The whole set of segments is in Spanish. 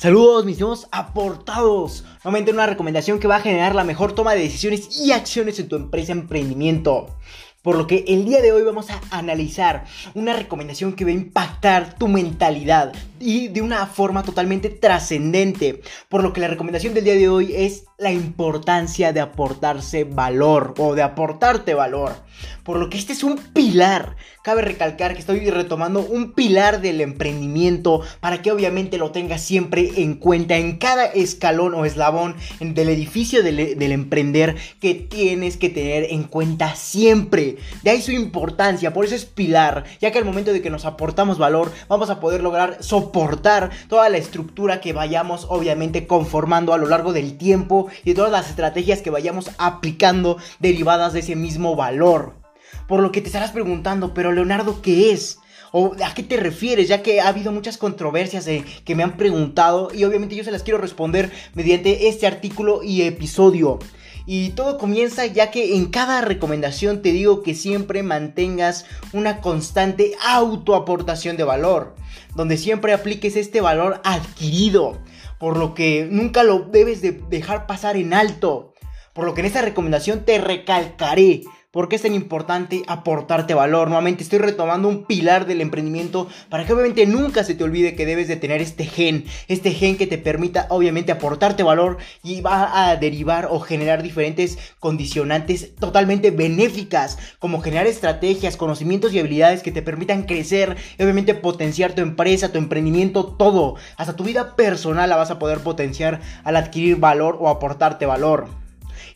Saludos mis nuevos aportados. Nuevamente una recomendación que va a generar la mejor toma de decisiones y acciones en tu empresa emprendimiento. Por lo que el día de hoy vamos a analizar una recomendación que va a impactar tu mentalidad y de una forma totalmente trascendente. Por lo que la recomendación del día de hoy es la importancia de aportarse valor o de aportarte valor. Por lo que este es un pilar. Cabe recalcar que estoy retomando un pilar del emprendimiento para que obviamente lo tengas siempre en cuenta en cada escalón o eslabón del edificio del, del emprender que tienes que tener en cuenta siempre. De ahí su importancia, por eso es pilar, ya que al momento de que nos aportamos valor vamos a poder lograr soportar toda la estructura que vayamos obviamente conformando a lo largo del tiempo y todas las estrategias que vayamos aplicando derivadas de ese mismo valor. Por lo que te estarás preguntando, pero Leonardo, ¿qué es? ¿O a qué te refieres? Ya que ha habido muchas controversias que me han preguntado y obviamente yo se las quiero responder mediante este artículo y episodio. Y todo comienza ya que en cada recomendación te digo que siempre mantengas una constante autoaportación de valor, donde siempre apliques este valor adquirido, por lo que nunca lo debes de dejar pasar en alto. Por lo que en esta recomendación te recalcaré ¿Por qué es tan importante aportarte valor? Nuevamente estoy retomando un pilar del emprendimiento para que obviamente nunca se te olvide que debes de tener este gen, este gen que te permita obviamente aportarte valor y va a derivar o generar diferentes condicionantes totalmente benéficas, como generar estrategias, conocimientos y habilidades que te permitan crecer y obviamente potenciar tu empresa, tu emprendimiento, todo, hasta tu vida personal la vas a poder potenciar al adquirir valor o aportarte valor.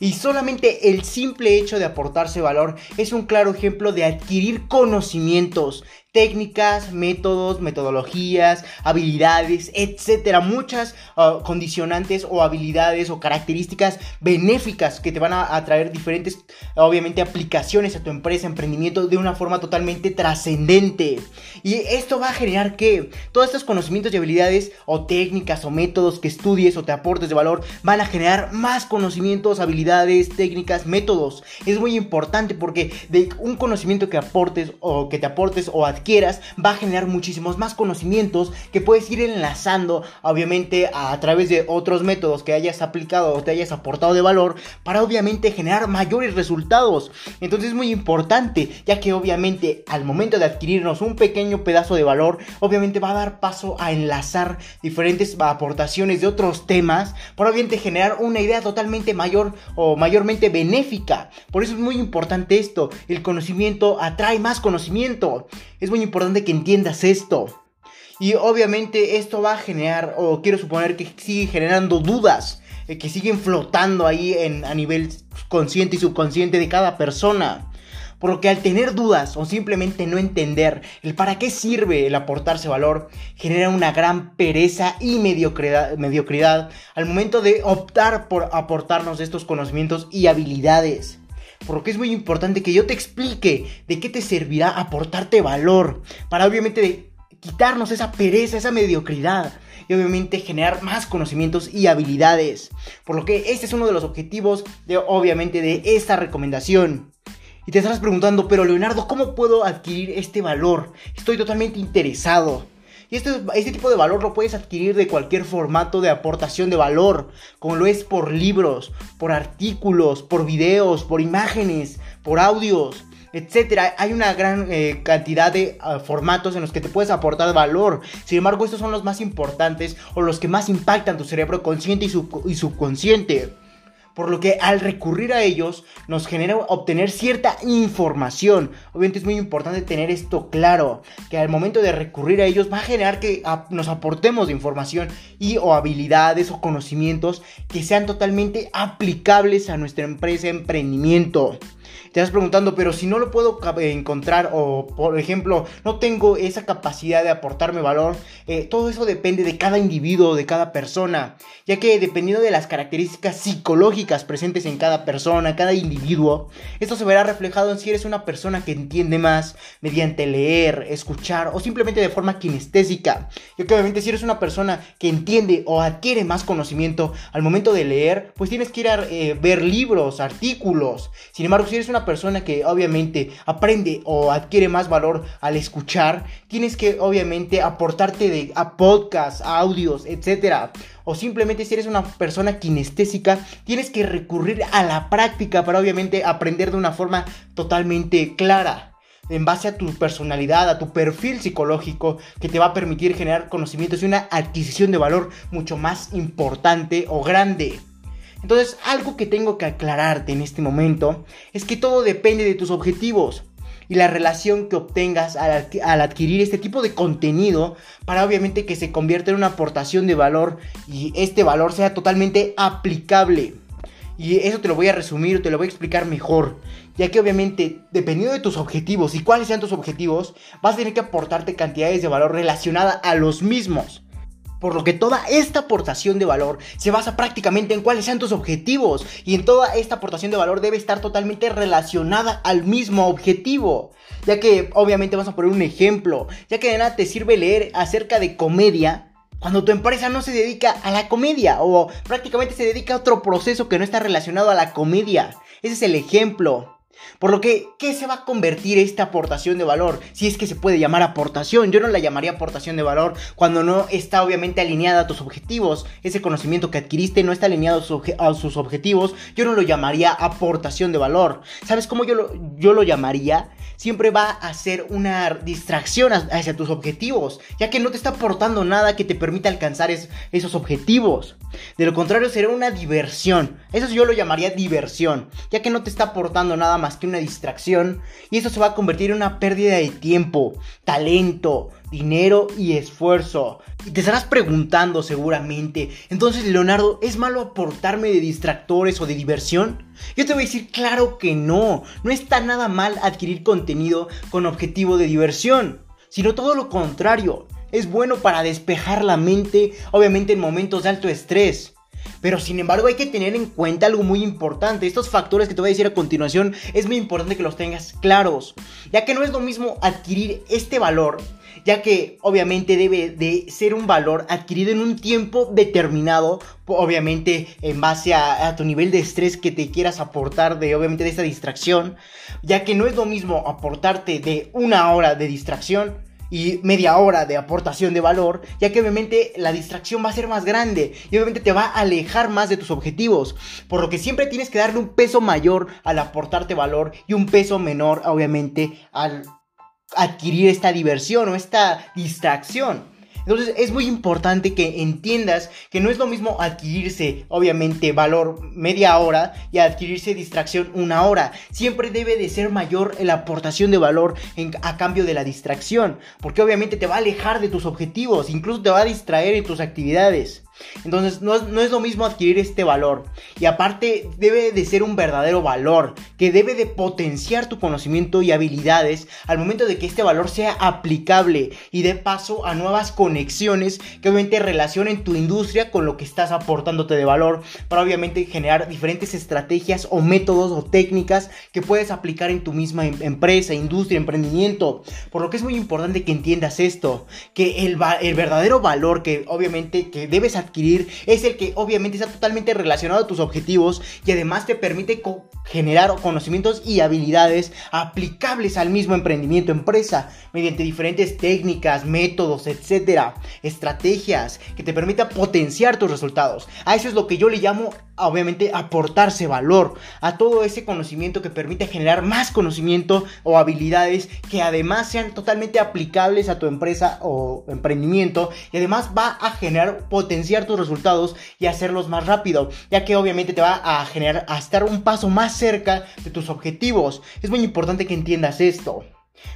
Y solamente el simple hecho de aportarse valor es un claro ejemplo de adquirir conocimientos, técnicas, métodos, metodologías, habilidades, etcétera, muchas ah, condicionantes o habilidades o características benéficas que te van a, traer diferentes, obviamente, aplicaciones a tu empresa, emprendimiento de una forma totalmente trascendente. Y esto va a generar que todos estos conocimientos y habilidades o técnicas o métodos que estudies o te aportes de valor van a generar más conocimientos, habilidades, técnicas, métodos. Es muy importante porque de un conocimiento que aportes o que te aportes o adquieres quieras, va a generar muchísimos más conocimientos que puedes ir enlazando, obviamente, a, través de otros métodos que hayas aplicado o te hayas aportado de valor para obviamente generar mayores resultados. Entonces es muy importante, ya que obviamente al momento de adquirirnos un pequeño pedazo de valor, obviamente va a dar paso a enlazar diferentes aportaciones de otros temas para obviamente generar una idea totalmente mayor o mayormente benéfica. Por eso es muy importante esto, el conocimiento atrae más conocimiento. Es muy importante que entiendas esto. Y obviamente esto va a generar, o quiero suponer que sigue generando dudas, eh, que siguen flotando ahí en, a nivel consciente y subconsciente de cada persona. Por lo que al tener dudas o simplemente no entender el para qué sirve el aportarse valor, genera una gran pereza y mediocridad al momento de optar por aportarnos estos conocimientos y habilidades. Por lo que es muy importante que yo te explique de qué te servirá aportarte valor. Para obviamente quitarnos esa pereza, esa mediocridad. Y obviamente generar más conocimientos y habilidades. Por lo que este es uno de los objetivos de obviamente de esta recomendación. Y te estarás preguntando, pero Leonardo, ¿cómo puedo adquirir este valor? Estoy totalmente interesado. Y este, este, tipo de valor lo puedes adquirir de cualquier formato de aportación de valor, como lo es por libros, por artículos, por videos, por imágenes, por audios, etcétera. Hay una gran eh, cantidad de ah, formatos en los que te puedes aportar valor. Sin embargo, estos son los más importantes o los que más impactan tu cerebro consciente y, y subconsciente por lo que al recurrir a ellos nos genera obtener cierta información. Obviamente es muy importante tener esto claro, que al momento de recurrir a ellos va a generar que nos aportemos de información y o habilidades o conocimientos que sean totalmente aplicables a nuestra empresa, emprendimiento. Te estás preguntando, pero si no lo puedo encontrar o, por ejemplo, no tengo esa capacidad de aportarme valor, eh, todo eso depende de cada individuo, de cada persona, ya que dependiendo de las características psicológicas, presentes en cada persona, cada individuo, esto se verá reflejado en si eres una persona que entiende más mediante leer, escuchar o simplemente de forma kinestésica. Y obviamente si eres una persona que entiende o adquiere más conocimiento al momento de leer, pues tienes que ir a eh, ver libros, artículos. Sin embargo, si eres una persona que obviamente aprende o adquiere más valor al escuchar, tienes que obviamente aportarte de, a podcasts, audios, etcétera o simplemente si eres una persona kinestésica, tienes que recurrir a la práctica para obviamente aprender de una forma totalmente clara en base a tu personalidad, a tu perfil psicológico, que te va a permitir generar conocimientos y una adquisición de valor mucho más importante o grande. Entonces, algo que tengo que aclararte en este momento es que todo depende de tus objetivos y la relación que obtengas al, adquirir este tipo de contenido para obviamente que se convierta en una aportación de valor y este valor sea totalmente aplicable. Y eso te lo voy a resumir, te lo voy a explicar mejor. Ya que obviamente, dependiendo de tus objetivos y cuáles sean tus objetivos, vas a tener que aportarte cantidades de valor relacionadas a los mismos. Por lo que toda esta aportación de valor se basa prácticamente en cuáles sean tus objetivos y en toda esta aportación de valor debe estar totalmente relacionada al mismo objetivo. Ya que obviamente vamos a poner un ejemplo, ya que de nada te sirve leer acerca de comedia cuando tu empresa no se dedica a la comedia o prácticamente se dedica a otro proceso que no está relacionado a la comedia. Ese es el ejemplo. Por lo que, ¿qué se va a convertir esta aportación de valor? Si es que se puede llamar aportación, yo no la llamaría aportación de valor cuando no está obviamente alineada a tus objetivos. Ese conocimiento que adquiriste no está alineado a sus objetivos, yo no lo llamaría aportación de valor. ¿Sabes cómo yo lo, yo lo llamaría? Siempre va a ser una distracción hacia tus objetivos, ya que no te está aportando nada que te permita alcanzar esos objetivos. De lo contrario, será una diversión. Eso yo lo llamaría diversión, ya que no te está aportando nada más que una distracción y eso se va a convertir en una pérdida de tiempo, talento, dinero y esfuerzo. Y te estarás preguntando seguramente, entonces Leonardo, ¿es malo aportarme de distractores o de diversión? Yo te voy a decir, claro que no, no está nada mal adquirir contenido con objetivo de diversión, sino todo lo contrario, es bueno para despejar la mente, obviamente en momentos de alto estrés. Pero sin embargo hay que tener en cuenta algo muy importante. Estos factores que te voy a decir a continuación es muy importante que los tengas claros. Ya que no es lo mismo adquirir este valor. Ya que obviamente debe de ser un valor adquirido en un tiempo determinado. Obviamente en base a, a tu nivel de estrés que te quieras aportar de obviamente de esta distracción. Ya que no es lo mismo aportarte de una hora de distracción y media hora de aportación de valor, ya que obviamente la distracción va a ser más grande y obviamente te va a alejar más de tus objetivos, por lo que siempre tienes que darle un peso mayor al aportarte valor y un peso menor obviamente al adquirir esta diversión o esta distracción. Entonces es muy importante que entiendas que no es lo mismo adquirirse, obviamente, valor media hora y adquirirse distracción una hora. Siempre debe de ser mayor la aportación de valor a cambio de la distracción, porque obviamente te va a alejar de tus objetivos, incluso te va a distraer en tus actividades. Entonces no es, lo mismo adquirir este valor. Y aparte debe de ser un verdadero valor que debe de potenciar tu conocimiento y habilidades al momento de que este valor sea aplicable y dé paso a nuevas conexiones que obviamente relacionen tu industria con lo que estás aportándote de valor para obviamente generar diferentes estrategias o métodos o técnicas que puedes aplicar en tu misma em, empresa, industria, emprendimiento. Por lo que es muy importante que entiendas esto, que el, el verdadero valor que obviamente que debes adquirir es el que obviamente está totalmente relacionado a tus objetivos y además te permite generar conocimientos y habilidades aplicables al mismo emprendimiento empresa mediante diferentes técnicas, métodos, etcétera, estrategias que te permitan potenciar tus resultados. A eso es lo que yo le llamo obviamente aportarse valor a todo ese conocimiento que permite generar más conocimiento o habilidades que además sean totalmente aplicables a tu empresa o emprendimiento y además va a generar tus resultados y hacerlos más rápido ya que obviamente te va a generar a estar un paso más cerca de tus objetivos es muy importante que entiendas esto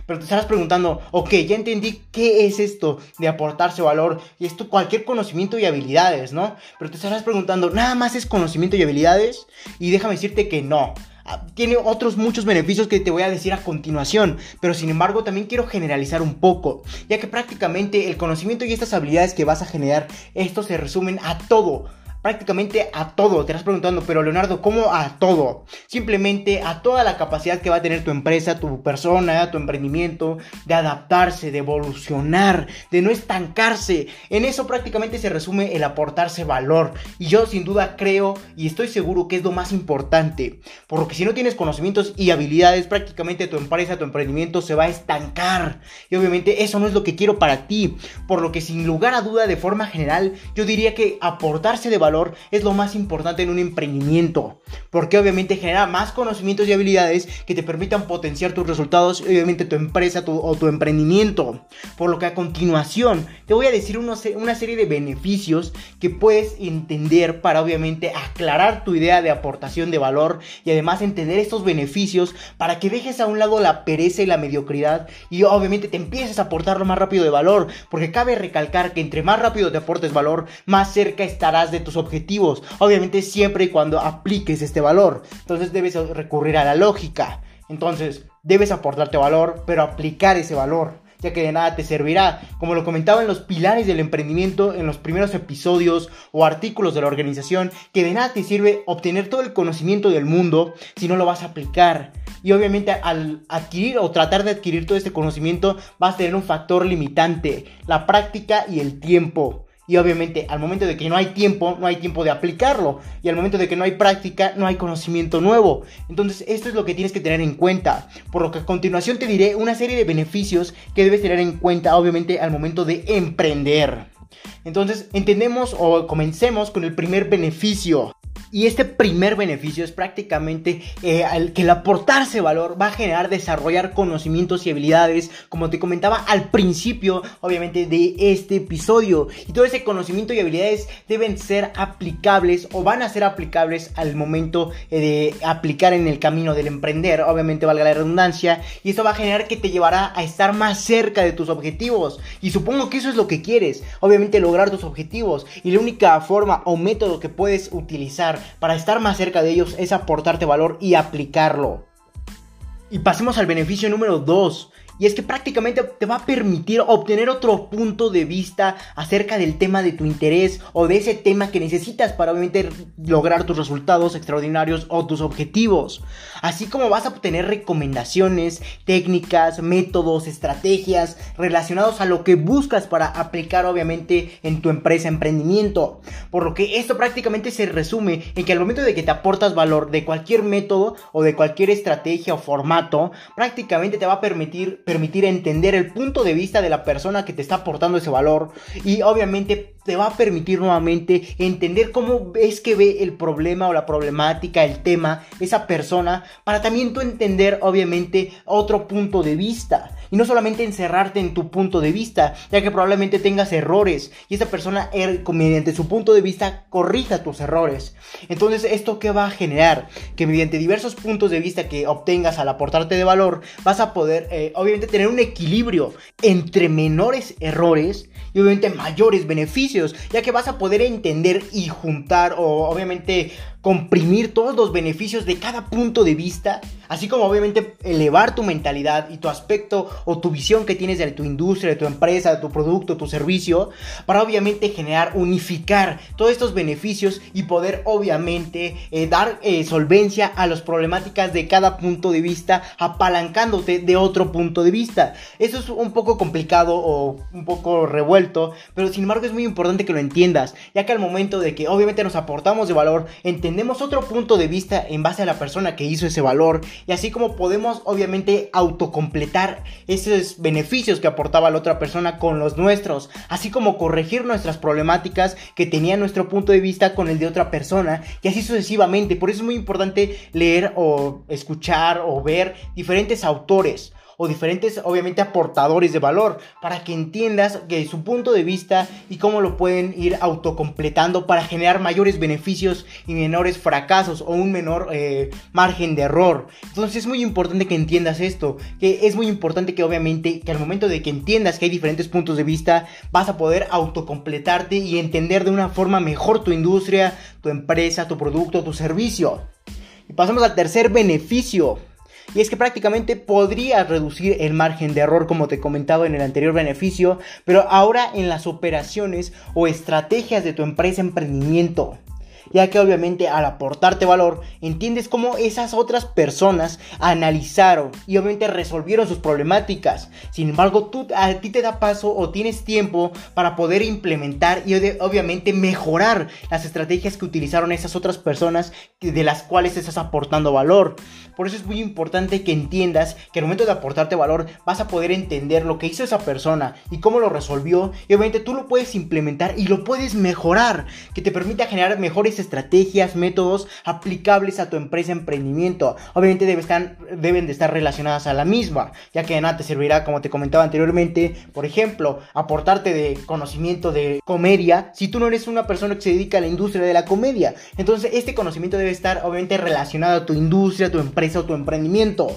pero te estarás preguntando, ok, ya entendí qué es esto de aportarse valor y esto cualquier conocimiento y habilidades, ¿no? Pero te estarás preguntando, ¿nada más es conocimiento y habilidades? Y déjame decirte que no. Ah, tiene otros muchos beneficios que te voy a decir a continuación, pero sin embargo también quiero generalizar un poco, ya que prácticamente el conocimiento y estas habilidades que vas a generar, esto se resumen a todo, prácticamente a todo. Te estás preguntando, pero Leonardo, ¿cómo a todo? Simplemente a toda la capacidad que va a tener tu empresa, tu persona, tu emprendimiento, de adaptarse, de evolucionar, de no estancarse. En eso prácticamente se resume el aportarse valor. Y yo sin duda creo y estoy seguro que es lo más importante. Por lo que si no tienes conocimientos y habilidades, prácticamente tu empresa, tu emprendimiento se va a estancar. Y obviamente eso no es lo que quiero para ti. Por lo que sin lugar a duda, de forma general, yo diría que aportarse de valor es lo más importante en un emprendimiento. Porque obviamente genera más conocimientos y habilidades que te permitan potenciar tus resultados y obviamente tu empresa o tu emprendimiento. Por lo que a continuación te voy a decir una serie de beneficios que puedes entender para obviamente aclarar tu idea de aportación de valor y además entender estos beneficios para que dejes a un lado la pereza y la mediocridad y obviamente te empieces a aportar lo más rápido de valor. Porque cabe recalcar que entre más rápido te aportes valor, más cerca estarás de tus objetivos. Obviamente siempre y cuando apliques este valor. Entonces debes recurrir a la lógica. Entonces debes aportarte valor, pero aplicar ese valor ya que de nada te servirá. Como lo comentaba en los pilares del emprendimiento, en los primeros episodios o artículos de la organización, que de nada te sirve obtener todo el conocimiento del mundo si no lo vas a aplicar. Y obviamente al adquirir o tratar de adquirir todo este conocimiento vas a tener un factor limitante, la práctica y el tiempo. Y obviamente al momento de que no hay tiempo, no hay tiempo de aplicarlo. Y al momento de que no hay práctica, no hay conocimiento nuevo. Entonces esto es lo que tienes que tener en cuenta. Por lo que a continuación te diré una serie de beneficios que debes tener en cuenta obviamente al momento de emprender. Entonces entendemos o comencemos con el primer beneficio. Y este primer beneficio es prácticamente eh, que el aportarse valor va a generar desarrollar conocimientos y habilidades, como te comentaba al principio, obviamente, de este episodio. Y todo ese conocimiento y habilidades deben ser aplicables o van a ser aplicables al momento eh, de aplicar en el camino del emprender, obviamente valga la redundancia. Y esto va a generar que te llevará a estar más cerca de tus objetivos. Y supongo que eso es lo que quieres, obviamente lograr tus objetivos. Y la única forma o método que puedes utilizar para estar más cerca de ellos es aportarte valor y aplicarlo. Y pasemos al beneficio número 2, y es que prácticamente te va a permitir obtener otro punto de vista acerca del tema de tu interés o de ese tema que necesitas para obviamente lograr tus resultados extraordinarios o tus objetivos. Así como vas a obtener recomendaciones, técnicas, métodos, estrategias relacionados a lo que buscas para aplicar obviamente en tu empresa, emprendimiento. Por lo que esto prácticamente se resume en que al momento de que te aportas valor de cualquier método o de cualquier estrategia o formato, prácticamente te va a permitir permitir entender el punto de vista de la persona que te está aportando ese valor y obviamente te va a permitir nuevamente entender cómo es que ve el problema o la problemática, el tema, esa persona, para también tú entender obviamente otro punto de vista. Y no solamente encerrarte en tu punto de vista, ya que probablemente tengas errores y esa persona er, mediante su punto de vista corrija tus errores. Entonces, ¿esto qué va a generar? Que mediante diversos puntos de vista que obtengas al aportarte de valor, vas a poder eh, obviamente tener un equilibrio entre menores errores y obviamente mayores beneficios, ya que vas a poder entender y juntar o obviamente comprimir todos los beneficios de cada punto de vista, así como obviamente elevar tu mentalidad y tu aspecto o tu visión que tienes de tu industria, de tu empresa, de tu producto, tu servicio, para obviamente generar, unificar todos estos beneficios y poder obviamente eh, dar eh, solvencia a las problemáticas de cada punto de vista, apalancándote de otro punto de vista. Eso es un poco complicado o un poco revuelto, pero sin embargo es muy importante que lo entiendas, ya que al momento de que obviamente nos aportamos de valor, entendemos otro punto de vista en base a la persona que hizo ese valor y así como podemos obviamente autocompletar esos beneficios que aportaba la otra persona con los nuestros, así como corregir nuestras problemáticas que tenía nuestro punto de vista con el de otra persona y así sucesivamente. Por eso es muy importante leer o escuchar o ver diferentes autores o diferentes, obviamente, aportadores de valor para que entiendas que su punto de vista y cómo lo pueden ir autocompletando para generar mayores beneficios y menores fracasos o un menor eh, margen de error. Entonces es muy importante que entiendas esto, que es muy importante que obviamente que al momento de que entiendas que hay diferentes puntos de vista, vas a poder autocompletarte y entender de una forma mejor tu industria, tu empresa, tu producto, tu servicio. Y pasamos al tercer beneficio Y es que prácticamente podría reducir el margen de error como te comentaba en el anterior beneficio, pero ahora en las operaciones o estrategias de tu empresa emprendimiento ya que obviamente al aportarte valor entiendes cómo esas otras personas analizaron y obviamente resolvieron sus problemáticas. Sin embargo, tú, a ti te da paso o tienes tiempo para poder implementar y obviamente mejorar las estrategias que utilizaron esas otras personas de las cuales estás aportando valor. Por eso es muy importante que entiendas que al momento de aportarte valor vas a poder entender lo que hizo esa persona y cómo lo resolvió y obviamente tú lo puedes implementar y lo puedes mejorar, que te permita generar mejores estrategias, métodos aplicables a tu empresa emprendimiento. Obviamente deben de estar relacionadas a la misma, ya que de nada te servirá, como te comentaba anteriormente, por ejemplo, aportarte de conocimiento de comedia si tú no eres una persona que se dedica a la industria de la comedia. Entonces este conocimiento debe estar obviamente relacionado a tu industria, a tu empresa o tu emprendimiento.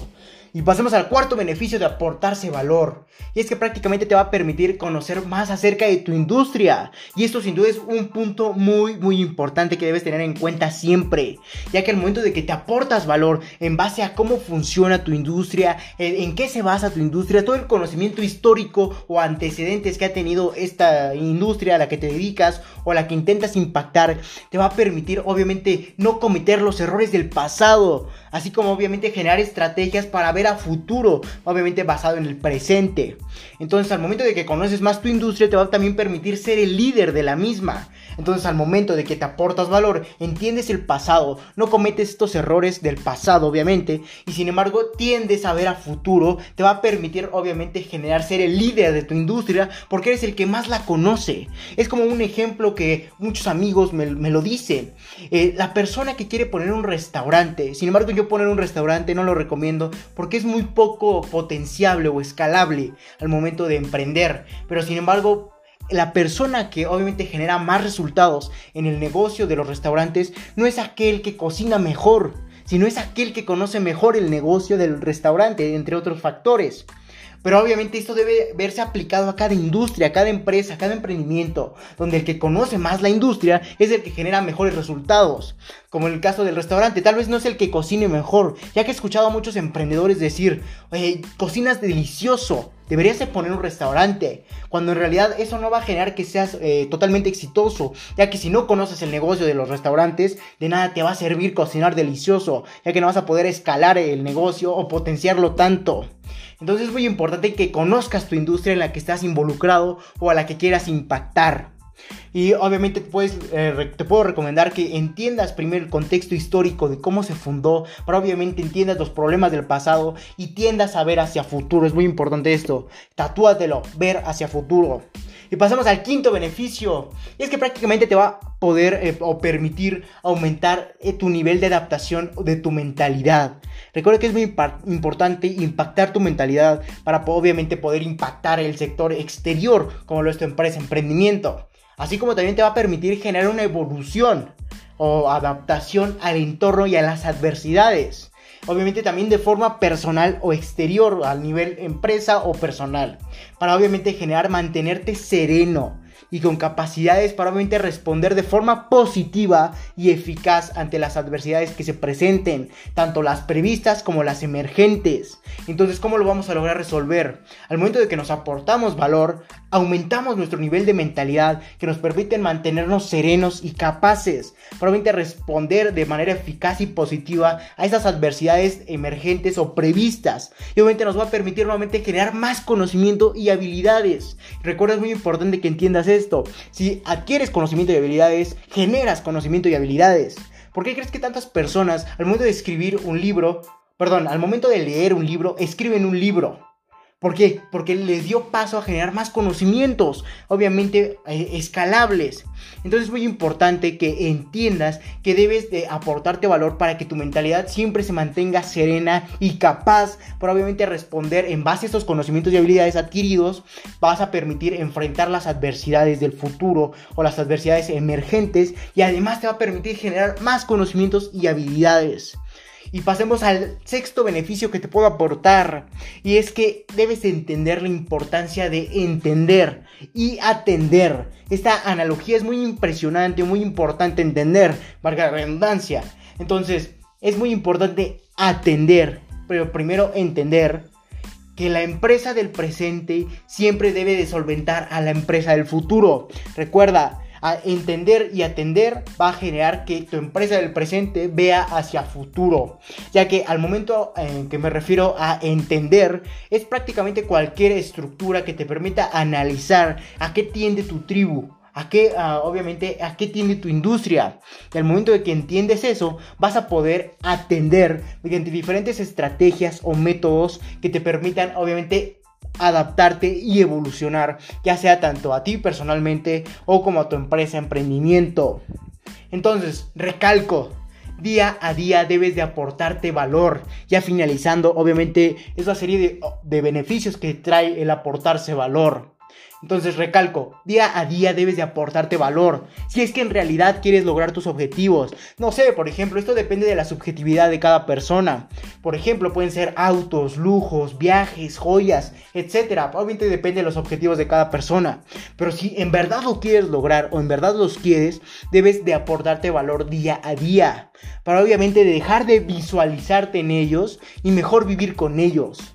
Y pasemos al cuarto beneficio de aportarse valor. Y es que prácticamente te va a permitir conocer más acerca de tu industria. Y esto sin duda es un punto muy muy importante que debes tener en cuenta siempre. Ya que al momento de que te aportas valor en base a cómo funciona tu industria, en qué se basa tu industria, todo el conocimiento histórico o antecedentes que ha tenido esta industria a la que te dedicas o a la que intentas impactar, te va a permitir obviamente no cometer los errores del pasado. Así como obviamente generar estrategias para ver a futuro, obviamente basado en el presente. Entonces al momento de que conoces más tu industria te va a también permitir ser el líder de la misma. Entonces al momento de que te aportas valor, entiendes el pasado, no cometes estos errores del pasado obviamente, y sin embargo tiendes a ver a futuro, te va a permitir obviamente generar ser el líder de tu industria porque eres el que más la conoce. Es como un ejemplo que muchos amigos me, lo dicen. Eh, la persona que quiere poner un restaurante, sin embargo yo poner un restaurante no lo recomiendo porque es muy poco potenciable o escalable al momento de emprender, pero sin embargo la persona que obviamente genera más resultados en el negocio de los restaurantes no es aquel que cocina mejor, sino es aquel que conoce mejor el negocio del restaurante, entre otros factores. Pero obviamente esto debe verse aplicado a cada industria, a cada empresa, a cada emprendimiento, donde el que conoce más la industria es el que genera mejores resultados. Como en el caso del restaurante, tal vez no es el que cocine mejor, ya que he escuchado a muchos emprendedores decir, oye, cocinas delicioso, deberías de poner un restaurante, cuando en realidad eso no va a generar que seas eh, totalmente exitoso, ya que si no conoces el negocio de los restaurantes, de nada te va a servir cocinar delicioso, ya que no vas a poder escalar el negocio o potenciarlo tanto. Entonces es muy importante que conozcas tu industria en la que estás involucrado o a la que quieras impactar. Y obviamente puedes, eh, te puedo recomendar que entiendas primero el contexto histórico de cómo se fundó, para obviamente entiendas los problemas del pasado y tiendas a ver hacia futuro. Es muy importante esto. Tatúatelo, ver hacia futuro. Y pasamos al quinto beneficio. Y es que prácticamente te va a poder eh, o permitir aumentar eh, tu nivel de adaptación de tu mentalidad. Recuerda que es muy importante impactar tu mentalidad para obviamente poder impactar el sector exterior, como lo es tu empresa, emprendimiento. Así como también te va a permitir generar una evolución o adaptación al entorno y a las adversidades. Obviamente también de forma personal o exterior, al nivel empresa o personal. Para obviamente generar, mantenerte sereno, y con capacidades para obviamente responder de forma positiva y eficaz ante las adversidades que se presenten, tanto las previstas como las emergentes. Entonces, ¿cómo lo vamos a lograr resolver? Al momento de que nos aportamos valor, aumentamos nuestro nivel de mentalidad que nos permite mantenernos serenos y capaces para obviamente responder de manera eficaz y positiva a esas adversidades emergentes o previstas. Y obviamente nos va a permitir nuevamente generar más conocimiento y habilidades. Recuerda, es muy importante que entiendas esto Si adquieres conocimiento y habilidades, generas conocimiento y habilidades. ¿Por qué crees que tantas personas al momento de escribir un libro, perdón, al momento de leer un libro, escriben un libro? ¿Por qué? Porque les dio paso a generar más conocimientos, obviamente eh, escalables. Entonces es muy importante que entiendas que debes de aportarte valor para que tu mentalidad siempre se mantenga serena y capaz para obviamente responder en base a estos conocimientos y habilidades adquiridos. Vas a permitir enfrentar las adversidades del futuro o las adversidades emergentes y además te va a permitir generar más conocimientos y habilidades. Y pasemos al sexto beneficio que te puedo aportar. Y es que debes entender la importancia de entender y atender. Esta analogía es muy impresionante, muy importante entender, la redundancia. Entonces, es muy importante atender pero primero entender que la empresa del presente siempre debe de solventar a la empresa del futuro. Recuerda, a entender y atender va a generar que tu empresa del presente vea hacia futuro. Ya que al momento en que me refiero a entender, es prácticamente cualquier estructura que te permita analizar a qué tiende tu tribu, a qué, obviamente, a qué tiende tu industria. Y al momento de que entiendes eso, vas a poder atender mediante diferentes estrategias o métodos que te permitan, obviamente, adaptarte y evolucionar, ya sea tanto a ti personalmente o como a tu empresa, emprendimiento. Entonces, recalco, día a día debes de aportarte valor. Ya finalizando, obviamente, esa serie de, de beneficios que trae el aportarse valor. Entonces recalco, día a día debes de aportarte valor. Si es que en realidad quieres lograr tus objetivos. No sé, por ejemplo, esto depende de la subjetividad de cada persona. Por ejemplo, pueden ser autos, lujos, viajes, joyas, etc. Obviamente depende de los objetivos de cada persona. Pero si en verdad lo quieres lograr o en verdad los quieres, debes de aportarte valor día a día. Para obviamente dejar de visualizarte en ellos y mejor vivir con ellos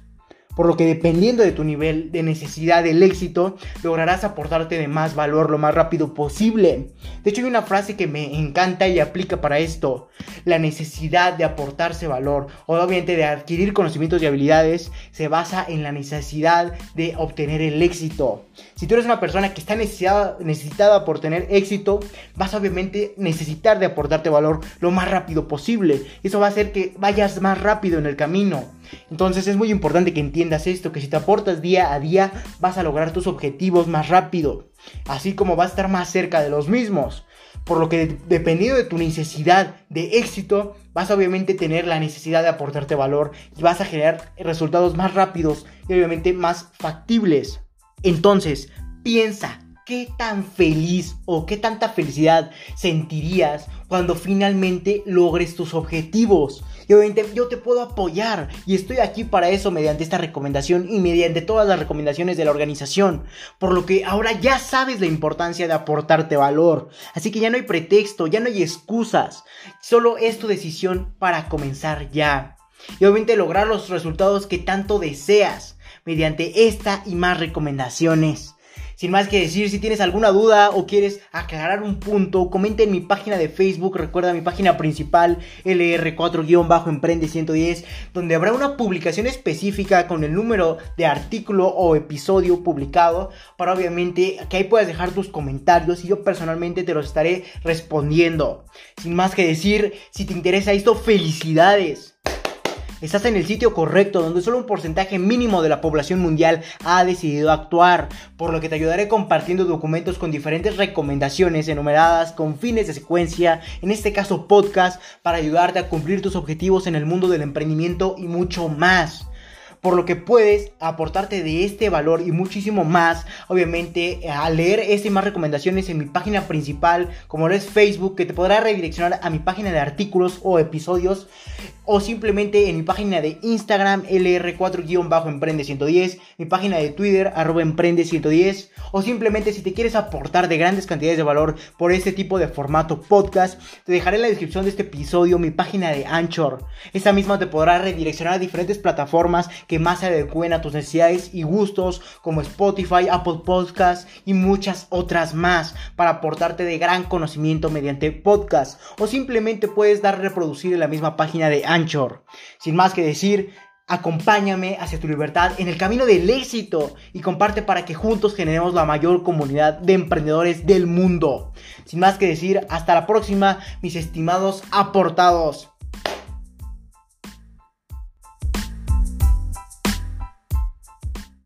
por lo que dependiendo de tu nivel de necesidad del éxito, lograrás aportarte de más valor lo más rápido posible. De hecho, hay una frase que me encanta y aplica para esto. La necesidad de aportarse valor, o obviamente de adquirir conocimientos y habilidades, se basa en la necesidad de obtener el éxito. Si tú eres una persona que está necesitada, por tener éxito, vas a obviamente necesitar de aportarte valor lo más rápido posible. Eso va a hacer que vayas más rápido en el camino. Entonces es muy importante que entiendas esto, que si te aportas día a día vas a lograr tus objetivos más rápido, así como vas a estar más cerca de los mismos. Por lo que dependiendo de tu necesidad de éxito, vas a obviamente tener la necesidad de aportarte valor y vas a generar resultados más rápidos y obviamente más factibles. Entonces, piensa, ¿qué tan feliz o qué tanta felicidad sentirías cuando finalmente logres tus objetivos? Y obviamente yo te puedo apoyar y estoy aquí para eso mediante esta recomendación y mediante todas las recomendaciones de la organización. Por lo que ahora ya sabes la importancia de aportarte valor. Así que ya no hay pretexto, ya no hay excusas. Solo es tu decisión para comenzar ya. Y obviamente lograr los resultados que tanto deseas mediante esta y más recomendaciones. Sin más que decir, si tienes alguna duda o quieres aclarar un punto, comenta en mi página de Facebook, recuerda mi página principal LR4-Emprende 110, donde habrá una publicación específica con el número de artículo o episodio publicado, para obviamente que ahí puedas dejar tus comentarios y yo personalmente te los estaré respondiendo. Sin más que decir, si te interesa esto, felicidades. Estás en el sitio correcto donde solo un porcentaje mínimo de la población mundial ha decidido actuar, por lo que te ayudaré compartiendo documentos con diferentes recomendaciones enumeradas con fines de secuencia, en este caso podcast, para ayudarte a cumplir tus objetivos en el mundo del emprendimiento y mucho más por lo que puedes aportarte de este valor y muchísimo más, obviamente, a leer este y más recomendaciones en mi página principal, como lo es Facebook, que te podrá redireccionar a mi página de artículos o episodios, o simplemente en mi página de Instagram, LR4-Emprende110, mi página de Twitter, arroba Emprende110, o simplemente si te quieres aportar de grandes cantidades de valor por este tipo de formato podcast, te dejaré en la descripción de este episodio mi página de Anchor. Esta misma te podrá redireccionar a diferentes plataformas que más se adecuen a tus necesidades y gustos como Spotify, Apple Podcasts y muchas otras más para aportarte de gran conocimiento mediante podcast o simplemente puedes dar reproducir en la misma página de Anchor. Sin más que decir, Acompáñame hacia tu libertad en el camino del éxito y comparte para que juntos generemos la mayor comunidad de emprendedores del mundo. Sin más que decir, hasta la próxima, mis estimados aportados.